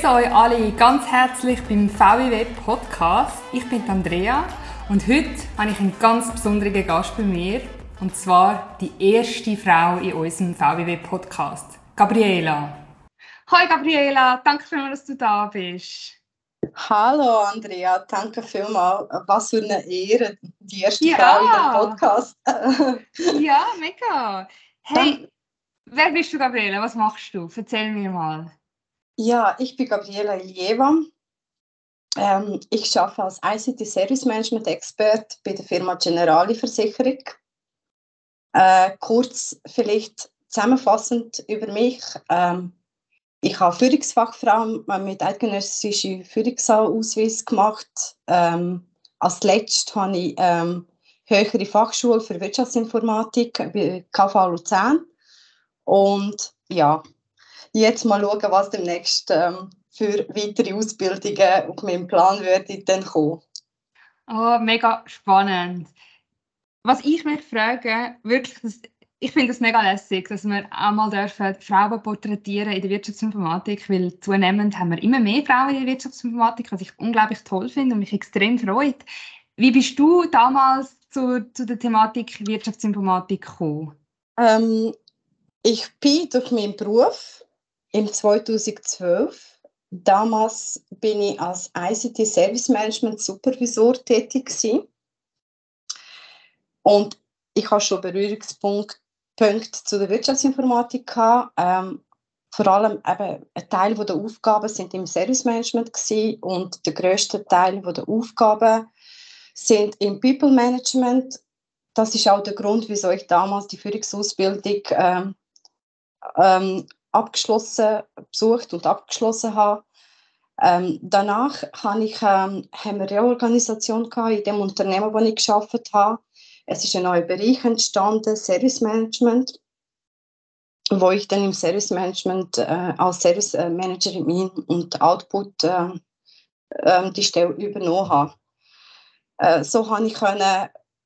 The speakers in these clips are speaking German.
begrüße euch alle ganz herzlich beim VWW Podcast. Ich bin Andrea und heute habe ich einen ganz besonderen Gast bei mir und zwar die erste Frau in unserem VWW Podcast, Gabriela. Hoi Gabriela, danke vielmals, dass du da bist. Hallo Andrea, danke vielmals. Was für eine Ehre, die erste ja. Frau in dem Podcast. ja, mega. Hey, wer bist du, Gabriela? Was machst du? Erzähl mir mal. Ja, ich bin Gabriela Iljeva. Ähm, ich arbeite als ICT Service Management Expert bei der Firma Generali Versicherung. Äh, kurz vielleicht zusammenfassend über mich. Ähm, ich habe Führungsfachfrau mit eidgenössischem Führungsausweis gemacht. Ähm, als letztes habe ich ähm, höhere Fachschule für Wirtschaftsinformatik bei KV Luzern. Und ja, jetzt mal schauen, was demnächst ähm, für weitere Ausbildungen auf meinem Plan würde dann kommen. Oh, mega spannend. Was ich mich frage, wirklich, das, ich finde es mega lässig, dass wir einmal dürfen Frauen porträtieren in der Wirtschaftsinformatik, weil zunehmend haben wir immer mehr Frauen in der Wirtschaftsinformatik, was ich unglaublich toll finde und mich extrem freut. Wie bist du damals zu, zu der Thematik Wirtschaftsinformatik gekommen? Ähm, ich bin durch meinen Beruf im 2012. Damals bin ich als ICT Service Management Supervisor tätig gewesen. und ich habe schon Berührungspunkte zu der Wirtschaftsinformatik. Ähm, vor allem eben ein Teil der Aufgaben sind im Service Management und der größte Teil der Aufgaben sind im People Management. Das ist auch der Grund, wieso ich damals die Führungsausbildung ähm, ähm, abgeschlossen, besucht und abgeschlossen habe. Ähm, danach habe ich, ähm, haben Reorganisation in dem Unternehmen, wo ich geschafft habe. Es ist ein neuer Bereich entstanden, Service Management, wo ich dann im Service Management äh, als Service Managerin und Output äh, äh, die Stelle übernommen habe. Äh, so habe ich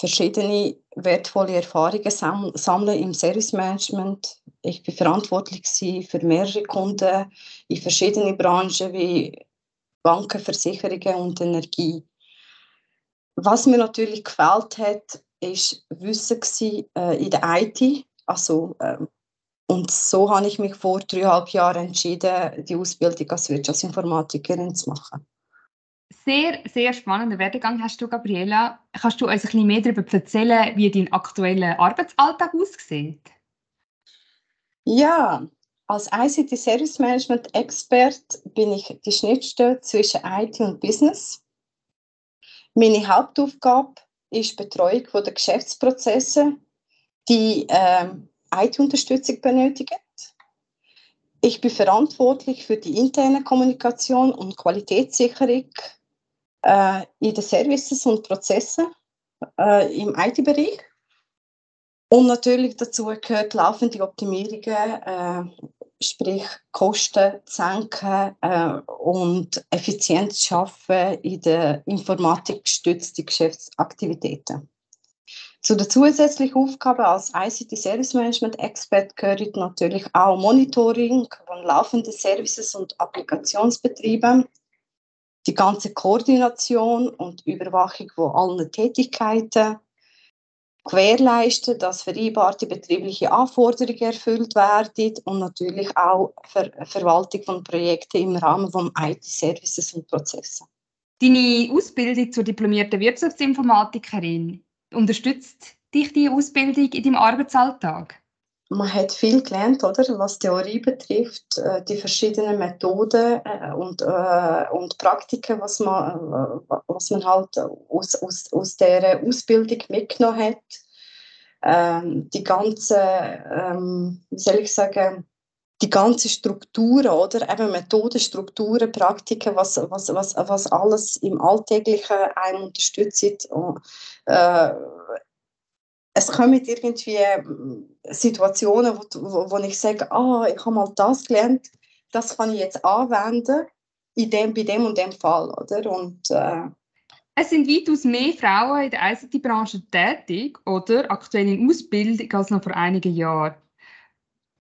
verschiedene wertvolle Erfahrungen sammeln im Service Management. Ich bin verantwortlich für mehrere Kunden in verschiedenen Branchen wie Banken, Versicherungen und Energie. Was mir natürlich gefällt hat, ist Wissen äh, in der IT. Also, äh, und so habe ich mich vor dreieinhalb Jahren entschieden, die Ausbildung als Wirtschaftsinformatikerin zu machen. Sehr, sehr spannender Werdegang hast du, Gabriela. Kannst du uns ein bisschen mehr darüber erzählen, wie dein aktueller Arbeitsalltag aussieht? Ja, als ICT Service Management Expert bin ich die Schnittstelle zwischen IT und Business. Meine Hauptaufgabe ist Betreuung der Geschäftsprozesse, die äh, IT-Unterstützung benötigen. Ich bin verantwortlich für die interne Kommunikation und Qualitätssicherung äh, in den Services und Prozessen äh, im IT-Bereich. Und natürlich dazu gehört laufende Optimierungen, äh, sprich Kosten senken äh, und Effizienz schaffen in den informatikgestützten Geschäftsaktivitäten. Zu den zusätzlichen Aufgaben als ICT Service Management Expert gehört natürlich auch Monitoring von laufenden Services und Applikationsbetrieben, die ganze Koordination und Überwachung von allen Tätigkeiten, gewährleisten, dass vereinbarte betriebliche Anforderungen erfüllt werden und natürlich auch Ver Verwaltung von Projekten im Rahmen von IT-Services und Prozessen. Deine Ausbildung zur diplomierten Wirtschaftsinformatikerin Unterstützt dich die Ausbildung in deinem Arbeitsalltag? Man hat viel gelernt, oder? was Theorie betrifft, äh, die verschiedenen Methoden äh, und, äh, und Praktiken, was man, was man halt aus, aus, aus der Ausbildung mitgenommen hat. Ähm, die ganze, ähm, wie soll ich sagen, die ganze Strukturen, oder? Eben Methoden, Strukturen, Praktiken, was, was, was, was alles im Alltäglichen einem unterstützt. Äh, es kommen irgendwie Situationen, wo, wo, ich sage, ah, ich habe mal das gelernt, das kann ich jetzt anwenden, in dem, bei dem und dem Fall, oder? Und, äh, es sind weitaus mehr Frauen in der ICT-Branche tätig oder aktuell in Ausbildung als noch vor einigen Jahren.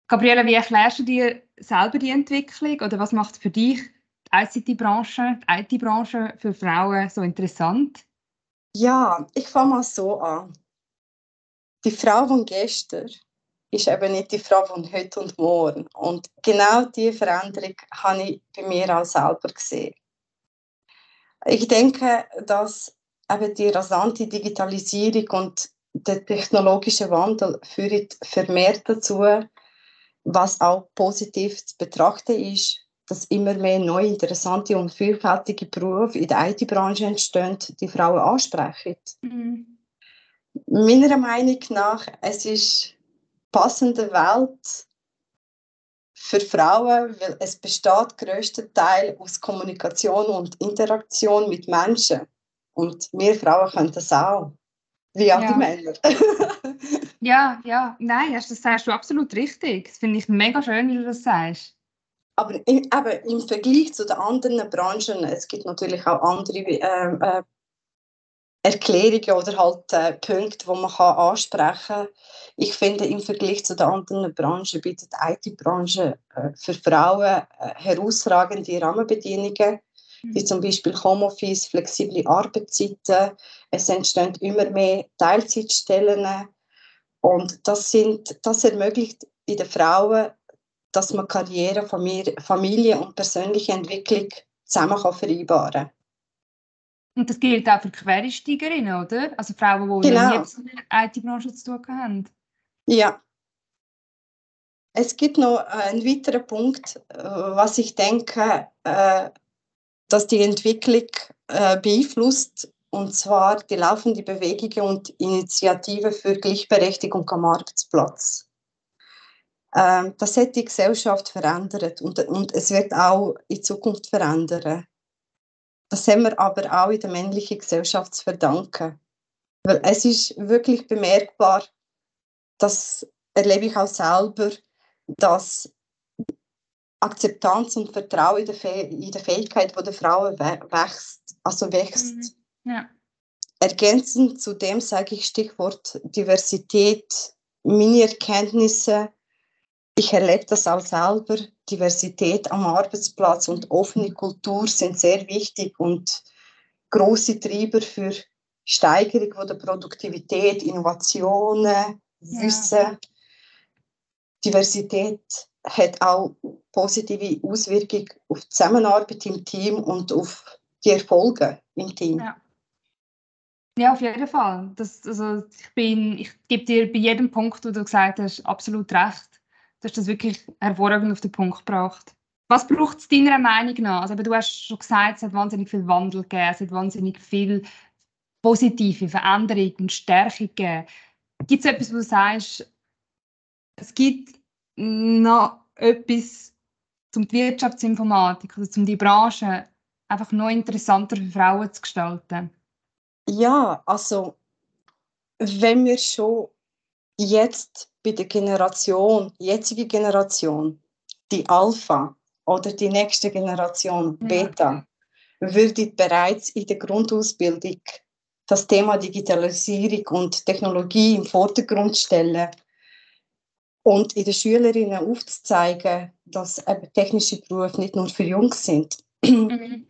Gabriele, wie erklärst du dir selber die Entwicklung oder was macht für dich ICT-Branche, die IT-Branche für Frauen so interessant? Ja, ich fange mal so an. Die Frau von gestern ist eben nicht die Frau von heute und morgen. Und genau diese Veränderung habe ich bei mir auch selber gesehen. Ich denke, dass eben die rasante Digitalisierung und der technologische Wandel führen vermehrt dazu, was auch positiv zu betrachten ist, dass immer mehr neue, interessante und vielfältige Berufe in der IT-Branche entstehen, die Frauen ansprechen. Mhm. Meiner Meinung nach, es ist passende Welt für Frauen, weil es besteht größter Teil aus Kommunikation und Interaktion mit Menschen. Und wir Frauen können das auch, wie auch ja. die Männer. ja, ja, nein, das sagst du absolut richtig. Das finde ich mega schön, wie du das sagst. Aber im, eben, im Vergleich zu den anderen Branchen, es gibt natürlich auch andere äh, äh, Erklärungen oder halt äh, Punkte, die man kann ansprechen kann. Ich finde, im Vergleich zu den anderen Branchen bietet die IT-Branche äh, für Frauen äh, herausragende Rahmenbedingungen, wie mhm. zum Beispiel Homeoffice, flexible Arbeitszeiten. Es entstehen immer mehr Teilzeitstellen. Und das, sind, das ermöglicht in den Frauen, dass man Karriere, Familie und persönliche Entwicklung zusammen vereinbaren kann. Und das gilt auch für Quereinsteigerinnen, oder? Also Frauen, die genau. jetzt in der IT-Branche zu tun haben. Ja. Es gibt noch einen weiteren Punkt, äh, was ich denke, äh, dass die Entwicklung äh, beeinflusst, und zwar die laufende Bewegung und Initiative für Gleichberechtigung am Arbeitsplatz. Ähm, das hat die Gesellschaft verändert und, und es wird auch in Zukunft verändern. Das haben wir aber auch in der männlichen Gesellschaft zu verdanken. Weil es ist wirklich bemerkbar, das erlebe ich auch selber, dass Akzeptanz und Vertrauen in der, in der Fähigkeit der Frauen wächst. Also wächst. Mhm. Ja. Ergänzend zu dem sage ich Stichwort Diversität, meine Erkenntnisse ich erlebe das auch selber. Diversität am Arbeitsplatz und offene Kultur sind sehr wichtig und große Treiber für Steigerung der Produktivität, Innovationen, Wissen. Ja. Diversität hat auch positive Auswirkungen auf die Zusammenarbeit im Team und auf die Erfolge im Team. Ja. Ja, auf jeden Fall. Das, also ich, bin, ich gebe dir bei jedem Punkt, wo du gesagt hast, absolut recht. Du hast das wirklich hervorragend auf den Punkt gebracht. Was braucht es deiner Meinung nach? Also, du hast schon gesagt, es hat wahnsinnig viel Wandel gegeben, es hat wahnsinnig viel positive Veränderung und Stärkung gegeben. Gibt es etwas, wo du sagst, es gibt noch etwas um die Wirtschaftsinformatik oder um die Branche einfach noch interessanter für Frauen zu gestalten? Ja, also wenn wir schon jetzt bei der Generation, jetzige Generation, die Alpha oder die nächste Generation, Beta, ja. würde bereits in der Grundausbildung das Thema Digitalisierung und Technologie im Vordergrund stellen und in den Schülerinnen aufzuzeigen, dass technische Berufe nicht nur für Jungs sind. Mhm.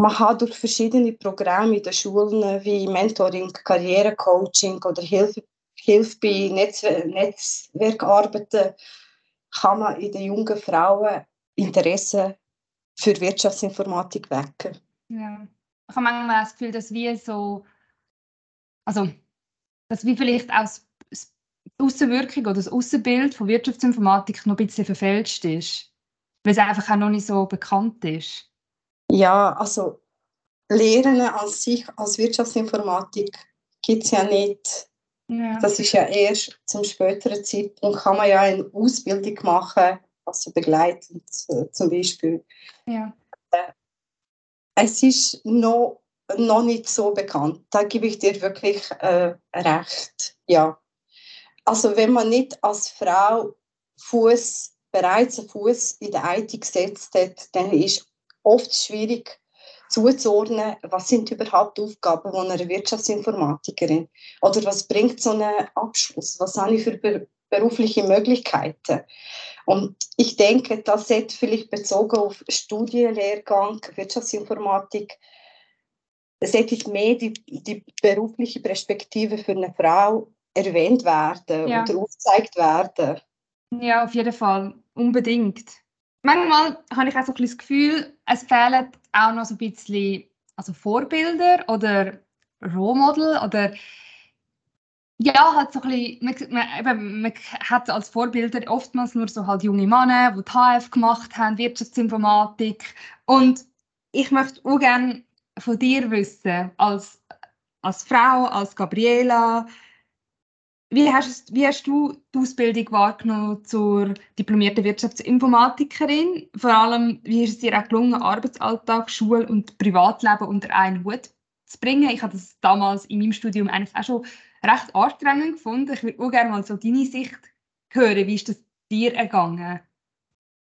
Man hat durch verschiedene Programme in den Schulen wie Mentoring, Karrierecoaching oder Hilfe Hilfe bei Netzwer Netzwerkarbeiten kann man in den jungen Frauen Interesse für Wirtschaftsinformatik wecken. Ja. Ich habe manchmal das Gefühl, dass wir so, also, dass wir vielleicht auch die Außenwirkung oder das Außenbild von Wirtschaftsinformatik noch ein bisschen verfälscht ist, weil es einfach auch noch nicht so bekannt ist. Ja, also Lehren an sich als Wirtschaftsinformatik gibt es ja nicht ja. Das ist ja erst zum späteren Zeitpunkt, kann man ja eine Ausbildung machen, also begleitend äh, zum Beispiel. Ja. Äh, es ist noch, noch nicht so bekannt, da gebe ich dir wirklich äh, recht. Ja. Also wenn man nicht als Frau Fuß bereits einen Fuß in der IT gesetzt hat, dann ist oft schwierig, zuzuordnen, was sind überhaupt die Aufgaben von einer Wirtschaftsinformatikerin? Oder was bringt so ein Abschluss? Was habe ich für berufliche Möglichkeiten. Und ich denke, das sollte vielleicht bezogen auf Studienlehrgang Wirtschaftsinformatik, sollte mehr die, die berufliche Perspektive für eine Frau erwähnt werden ja. oder aufgezeigt werden. Ja, auf jeden Fall. Unbedingt. Manchmal habe ich auch so ein das Gefühl, es fehlen auch noch so ein bisschen also Vorbilder oder Rohmodel oder ja, halt so ein bisschen, man, eben, man hat als Vorbilder oftmals nur so halt junge Männer, die die HF gemacht haben, Wirtschaftsinformatik. Und ich möchte auch gerne von dir wissen, als, als Frau, als Gabriela, wie hast, wie hast du die Ausbildung wahrgenommen zur diplomierten Wirtschaftsinformatikerin? Vor allem, wie ist es dir auch gelungen, Arbeitsalltag, Schule und Privatleben unter einen Hut zu bringen? Ich habe das damals in meinem Studium eigentlich auch schon recht anstrengend gefunden. Ich würde auch gerne mal so deine Sicht hören. Wie ist das dir ergangen?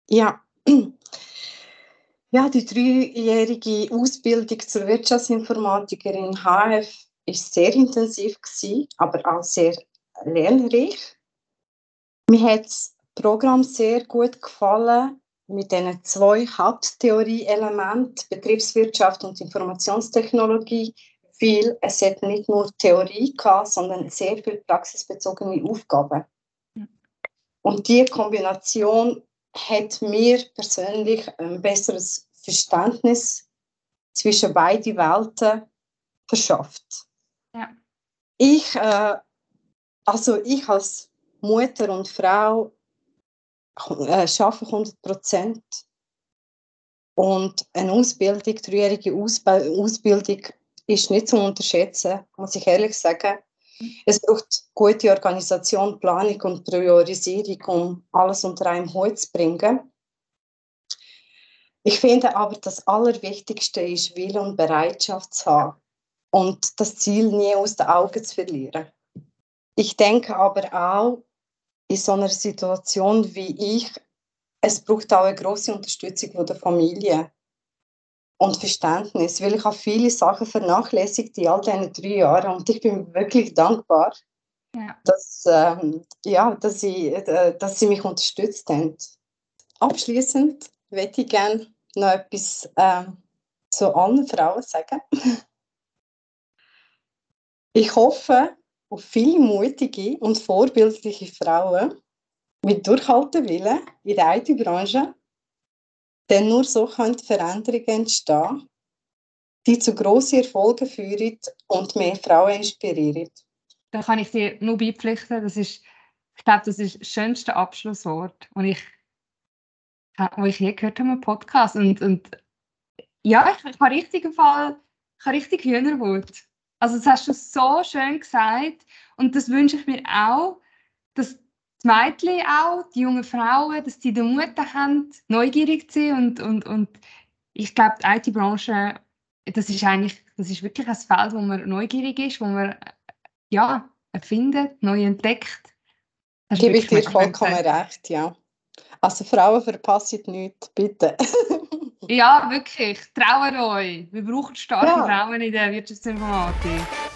Ja, ja die dreijährige Ausbildung zur Wirtschaftsinformatikerin HF ist sehr intensiv gewesen, aber auch sehr lernreich. Mir hat das Programm sehr gut gefallen mit diesen zwei Haupttheorie-Elementen, Betriebswirtschaft und Informationstechnologie, viel, es hat nicht nur Theorie gehabt, sondern sehr viel praxisbezogene Aufgaben. Und die Kombination hat mir persönlich ein besseres Verständnis zwischen beiden Welten verschafft. Ja. Ich, äh, also ich als Mutter und Frau äh, arbeite 100 Prozent. Und eine Ausbildung, dreijährige Ausbildung, ist nicht zu unterschätzen, muss ich ehrlich sagen. Es braucht gute Organisation, Planung und Priorisierung, um alles unter einem Hut zu bringen. Ich finde aber, das Allerwichtigste ist, Wille und Bereitschaft zu haben und das Ziel nie aus den Augen zu verlieren. Ich denke aber auch, in so einer Situation wie ich, es braucht auch eine große Unterstützung von der Familie und Verständnis, weil ich habe viele Sachen vernachlässigt in all diesen drei Jahren und ich bin wirklich dankbar, ja. dass, ähm, ja, dass, sie, äh, dass sie mich unterstützt haben. Abschließend möchte ich gerne noch etwas äh, zu allen Frauen sagen. Ich hoffe auf viele mutige und vorbildliche Frauen mit Durchhaltewillen in der IT-Branche denn nur so können Veränderungen entstehen, die zu grossen Erfolgen führen und mehr Frauen inspirieren. Da kann ich dir nur beipflichten. Das ist, ich glaube, das ist das schönste Abschlusswort, und ich, wo ich je gehört habe im Podcast. Und, und ja, ich, ich habe richtig Fall, ich habe richtig Hühnerwut. Also das hast du so schön gesagt und das wünsche ich mir auch, dass die Mädchen auch, die jungen Frauen, dass sie den Mut haben, neugierig zu sein und, und, und ich glaube, die IT-Branche, das ist eigentlich, das ist wirklich ein Feld, wo man neugierig ist, wo man ja, erfindet, neu entdeckt. Gebe ich dir vollkommen recht, ja. Also Frauen verpassen nichts, bitte. ja, wirklich, traut euch. Wir brauchen starke ja. Frauen in der Wirtschaftsinformatik.